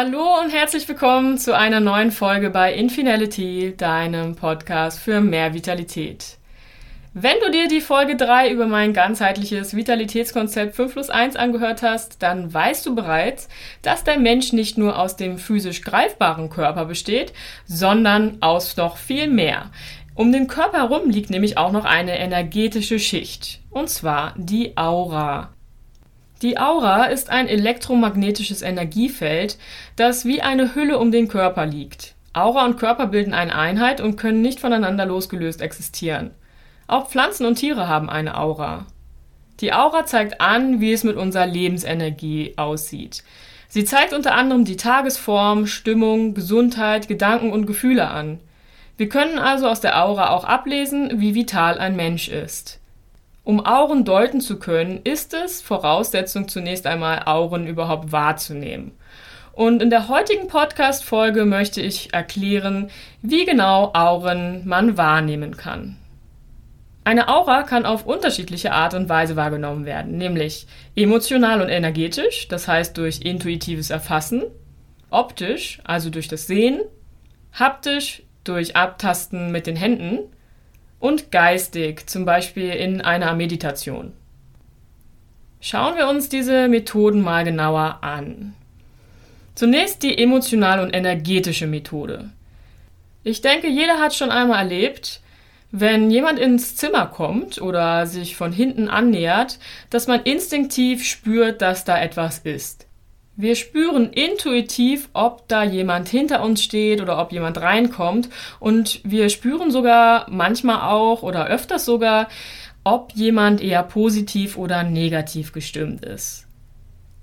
Hallo und herzlich willkommen zu einer neuen Folge bei Infinality, deinem Podcast für mehr Vitalität. Wenn du dir die Folge 3 über mein ganzheitliches Vitalitätskonzept 5 plus 1 angehört hast, dann weißt du bereits, dass der Mensch nicht nur aus dem physisch greifbaren Körper besteht, sondern aus noch viel mehr. Um den Körper herum liegt nämlich auch noch eine energetische Schicht, und zwar die Aura. Die Aura ist ein elektromagnetisches Energiefeld, das wie eine Hülle um den Körper liegt. Aura und Körper bilden eine Einheit und können nicht voneinander losgelöst existieren. Auch Pflanzen und Tiere haben eine Aura. Die Aura zeigt an, wie es mit unserer Lebensenergie aussieht. Sie zeigt unter anderem die Tagesform, Stimmung, Gesundheit, Gedanken und Gefühle an. Wir können also aus der Aura auch ablesen, wie vital ein Mensch ist. Um Auren deuten zu können, ist es Voraussetzung zunächst einmal, Auren überhaupt wahrzunehmen. Und in der heutigen Podcast-Folge möchte ich erklären, wie genau Auren man wahrnehmen kann. Eine Aura kann auf unterschiedliche Art und Weise wahrgenommen werden, nämlich emotional und energetisch, das heißt durch intuitives Erfassen, optisch, also durch das Sehen, haptisch, durch Abtasten mit den Händen und geistig, zum Beispiel in einer Meditation. Schauen wir uns diese Methoden mal genauer an. Zunächst die emotional und energetische Methode. Ich denke, jeder hat schon einmal erlebt, wenn jemand ins Zimmer kommt oder sich von hinten annähert, dass man instinktiv spürt, dass da etwas ist. Wir spüren intuitiv, ob da jemand hinter uns steht oder ob jemand reinkommt. Und wir spüren sogar manchmal auch oder öfters sogar, ob jemand eher positiv oder negativ gestimmt ist.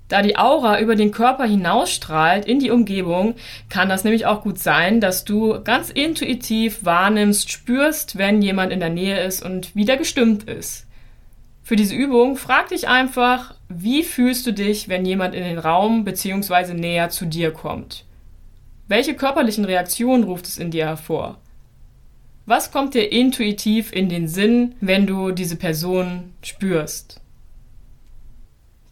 Da die Aura über den Körper hinausstrahlt in die Umgebung, kann das nämlich auch gut sein, dass du ganz intuitiv wahrnimmst, spürst, wenn jemand in der Nähe ist und wieder gestimmt ist. Für diese Übung frag dich einfach, wie fühlst du dich, wenn jemand in den Raum bzw. näher zu dir kommt? Welche körperlichen Reaktionen ruft es in dir hervor? Was kommt dir intuitiv in den Sinn, wenn du diese Person spürst?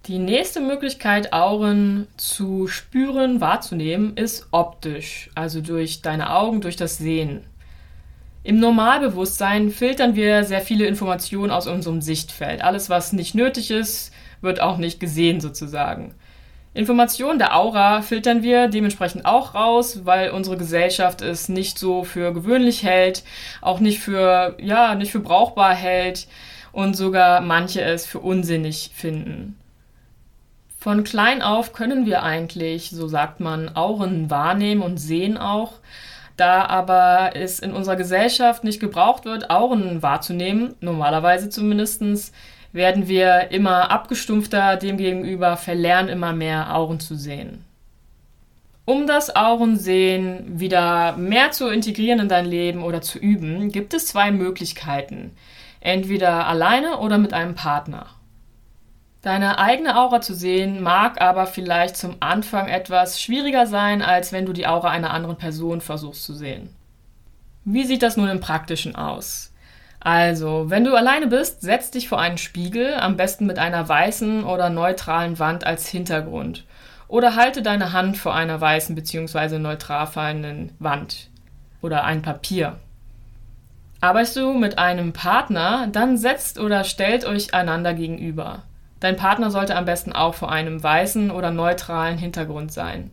Die nächste Möglichkeit, Auren zu spüren, wahrzunehmen, ist optisch, also durch deine Augen, durch das Sehen. Im Normalbewusstsein filtern wir sehr viele Informationen aus unserem Sichtfeld. Alles, was nicht nötig ist, wird auch nicht gesehen sozusagen. Informationen der Aura filtern wir dementsprechend auch raus, weil unsere Gesellschaft es nicht so für gewöhnlich hält, auch nicht für, ja, nicht für brauchbar hält und sogar manche es für unsinnig finden. Von klein auf können wir eigentlich, so sagt man, Auren wahrnehmen und sehen auch. Da aber es in unserer Gesellschaft nicht gebraucht wird, Auren wahrzunehmen, normalerweise zumindestens, werden wir immer abgestumpfter demgegenüber, verlernen immer mehr Auren zu sehen. Um das Aurensehen wieder mehr zu integrieren in dein Leben oder zu üben, gibt es zwei Möglichkeiten. Entweder alleine oder mit einem Partner. Deine eigene Aura zu sehen mag aber vielleicht zum Anfang etwas schwieriger sein, als wenn du die Aura einer anderen Person versuchst zu sehen. Wie sieht das nun im Praktischen aus? Also, wenn du alleine bist, setz dich vor einen Spiegel, am besten mit einer weißen oder neutralen Wand als Hintergrund. Oder halte deine Hand vor einer weißen bzw. neutral fallenden Wand oder ein Papier. Arbeitest du mit einem Partner, dann setzt oder stellt euch einander gegenüber. Dein Partner sollte am besten auch vor einem weißen oder neutralen Hintergrund sein.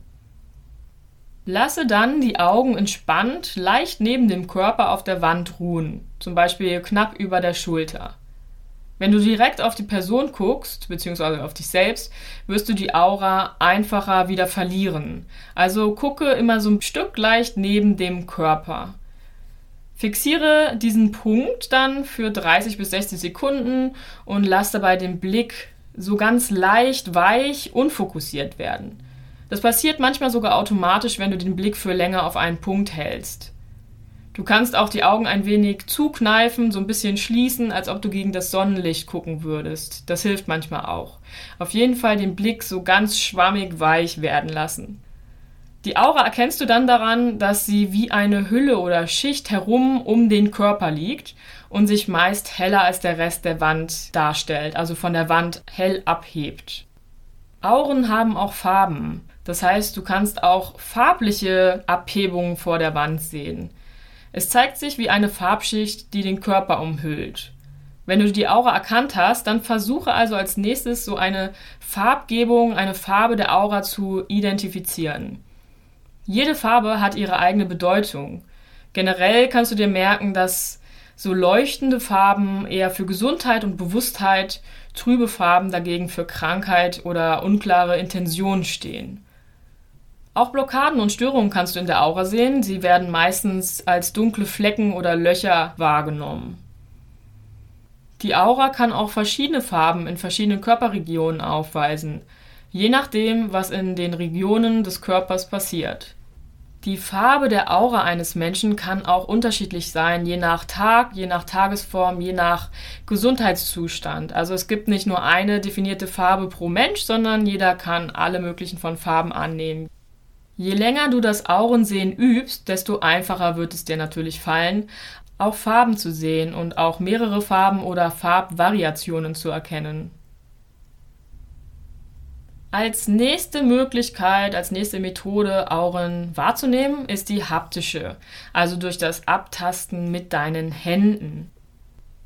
Lasse dann die Augen entspannt leicht neben dem Körper auf der Wand ruhen, zum Beispiel knapp über der Schulter. Wenn du direkt auf die Person guckst, beziehungsweise auf dich selbst, wirst du die Aura einfacher wieder verlieren. Also gucke immer so ein Stück leicht neben dem Körper. Fixiere diesen Punkt dann für 30 bis 60 Sekunden und lass dabei den Blick so ganz leicht, weich, unfokussiert werden. Das passiert manchmal sogar automatisch, wenn du den Blick für länger auf einen Punkt hältst. Du kannst auch die Augen ein wenig zukneifen, so ein bisschen schließen, als ob du gegen das Sonnenlicht gucken würdest. Das hilft manchmal auch. Auf jeden Fall den Blick so ganz schwammig weich werden lassen. Die Aura erkennst du dann daran, dass sie wie eine Hülle oder Schicht herum um den Körper liegt und sich meist heller als der Rest der Wand darstellt, also von der Wand hell abhebt. Auren haben auch Farben. Das heißt, du kannst auch farbliche Abhebungen vor der Wand sehen. Es zeigt sich wie eine Farbschicht, die den Körper umhüllt. Wenn du die Aura erkannt hast, dann versuche also als nächstes so eine Farbgebung, eine Farbe der Aura zu identifizieren. Jede Farbe hat ihre eigene Bedeutung. Generell kannst du dir merken, dass so leuchtende Farben eher für Gesundheit und Bewusstheit, trübe Farben dagegen für Krankheit oder unklare Intentionen stehen. Auch Blockaden und Störungen kannst du in der Aura sehen. Sie werden meistens als dunkle Flecken oder Löcher wahrgenommen. Die Aura kann auch verschiedene Farben in verschiedenen Körperregionen aufweisen, je nachdem, was in den Regionen des Körpers passiert. Die Farbe der Aura eines Menschen kann auch unterschiedlich sein, je nach Tag, je nach Tagesform, je nach Gesundheitszustand. Also es gibt nicht nur eine definierte Farbe pro Mensch, sondern jeder kann alle möglichen von Farben annehmen. Je länger du das Aurensehen übst, desto einfacher wird es dir natürlich fallen, auch Farben zu sehen und auch mehrere Farben oder Farbvariationen zu erkennen. Als nächste Möglichkeit, als nächste Methode, Auren wahrzunehmen, ist die haptische, also durch das Abtasten mit deinen Händen.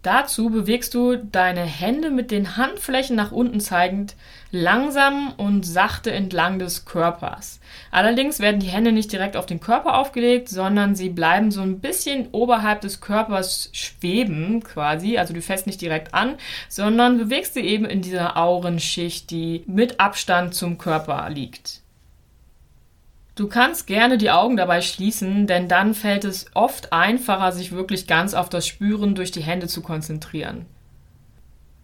Dazu bewegst du deine Hände mit den Handflächen nach unten zeigend langsam und sachte entlang des Körpers. Allerdings werden die Hände nicht direkt auf den Körper aufgelegt, sondern sie bleiben so ein bisschen oberhalb des Körpers schweben quasi. Also du fährst nicht direkt an, sondern bewegst sie eben in dieser Aurenschicht, die mit Abstand zum Körper liegt. Du kannst gerne die Augen dabei schließen, denn dann fällt es oft einfacher, sich wirklich ganz auf das Spüren durch die Hände zu konzentrieren.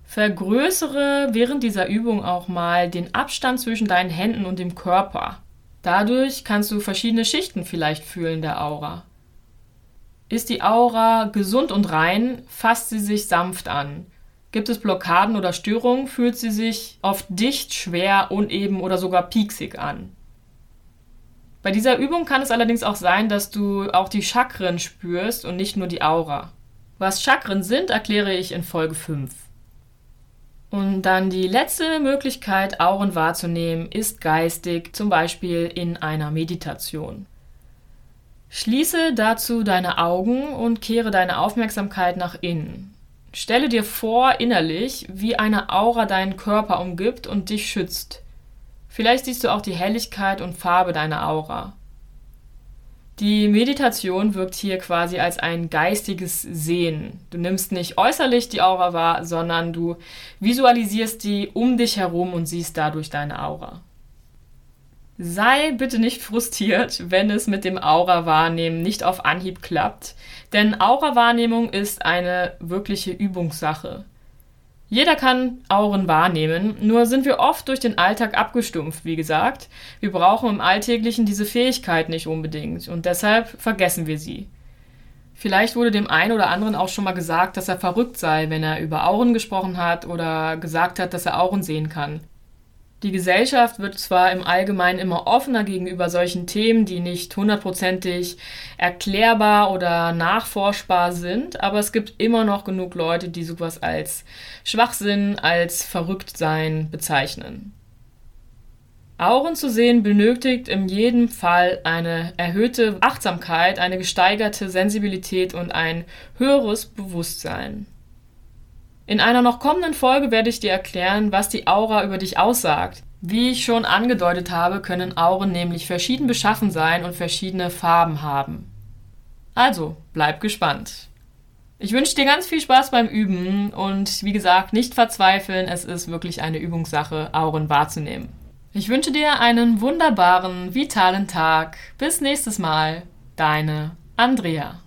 Vergrößere während dieser Übung auch mal den Abstand zwischen deinen Händen und dem Körper. Dadurch kannst du verschiedene Schichten vielleicht fühlen der Aura. Ist die Aura gesund und rein, fasst sie sich sanft an. Gibt es Blockaden oder Störungen, fühlt sie sich oft dicht, schwer, uneben oder sogar pieksig an. Bei dieser Übung kann es allerdings auch sein, dass du auch die Chakren spürst und nicht nur die Aura. Was Chakren sind, erkläre ich in Folge 5. Und dann die letzte Möglichkeit, Auren wahrzunehmen, ist geistig, zum Beispiel in einer Meditation. Schließe dazu deine Augen und kehre deine Aufmerksamkeit nach innen. Stelle dir vor innerlich, wie eine Aura deinen Körper umgibt und dich schützt. Vielleicht siehst du auch die Helligkeit und Farbe deiner Aura. Die Meditation wirkt hier quasi als ein geistiges Sehen. Du nimmst nicht äußerlich die Aura wahr, sondern du visualisierst die um dich herum und siehst dadurch deine Aura. Sei bitte nicht frustriert, wenn es mit dem Aura-Wahrnehmen nicht auf Anhieb klappt, denn Aura-Wahrnehmung ist eine wirkliche Übungssache. Jeder kann Auren wahrnehmen, nur sind wir oft durch den Alltag abgestumpft, wie gesagt. Wir brauchen im Alltäglichen diese Fähigkeit nicht unbedingt und deshalb vergessen wir sie. Vielleicht wurde dem einen oder anderen auch schon mal gesagt, dass er verrückt sei, wenn er über Auren gesprochen hat oder gesagt hat, dass er Auren sehen kann. Die Gesellschaft wird zwar im Allgemeinen immer offener gegenüber solchen Themen, die nicht hundertprozentig erklärbar oder nachforschbar sind, aber es gibt immer noch genug Leute, die sowas als Schwachsinn, als Verrücktsein bezeichnen. Auren zu sehen benötigt in jedem Fall eine erhöhte Achtsamkeit, eine gesteigerte Sensibilität und ein höheres Bewusstsein. In einer noch kommenden Folge werde ich dir erklären, was die Aura über dich aussagt. Wie ich schon angedeutet habe, können Auren nämlich verschieden beschaffen sein und verschiedene Farben haben. Also, bleib gespannt. Ich wünsche dir ganz viel Spaß beim Üben und wie gesagt, nicht verzweifeln, es ist wirklich eine Übungssache, Auren wahrzunehmen. Ich wünsche dir einen wunderbaren, vitalen Tag. Bis nächstes Mal. Deine Andrea.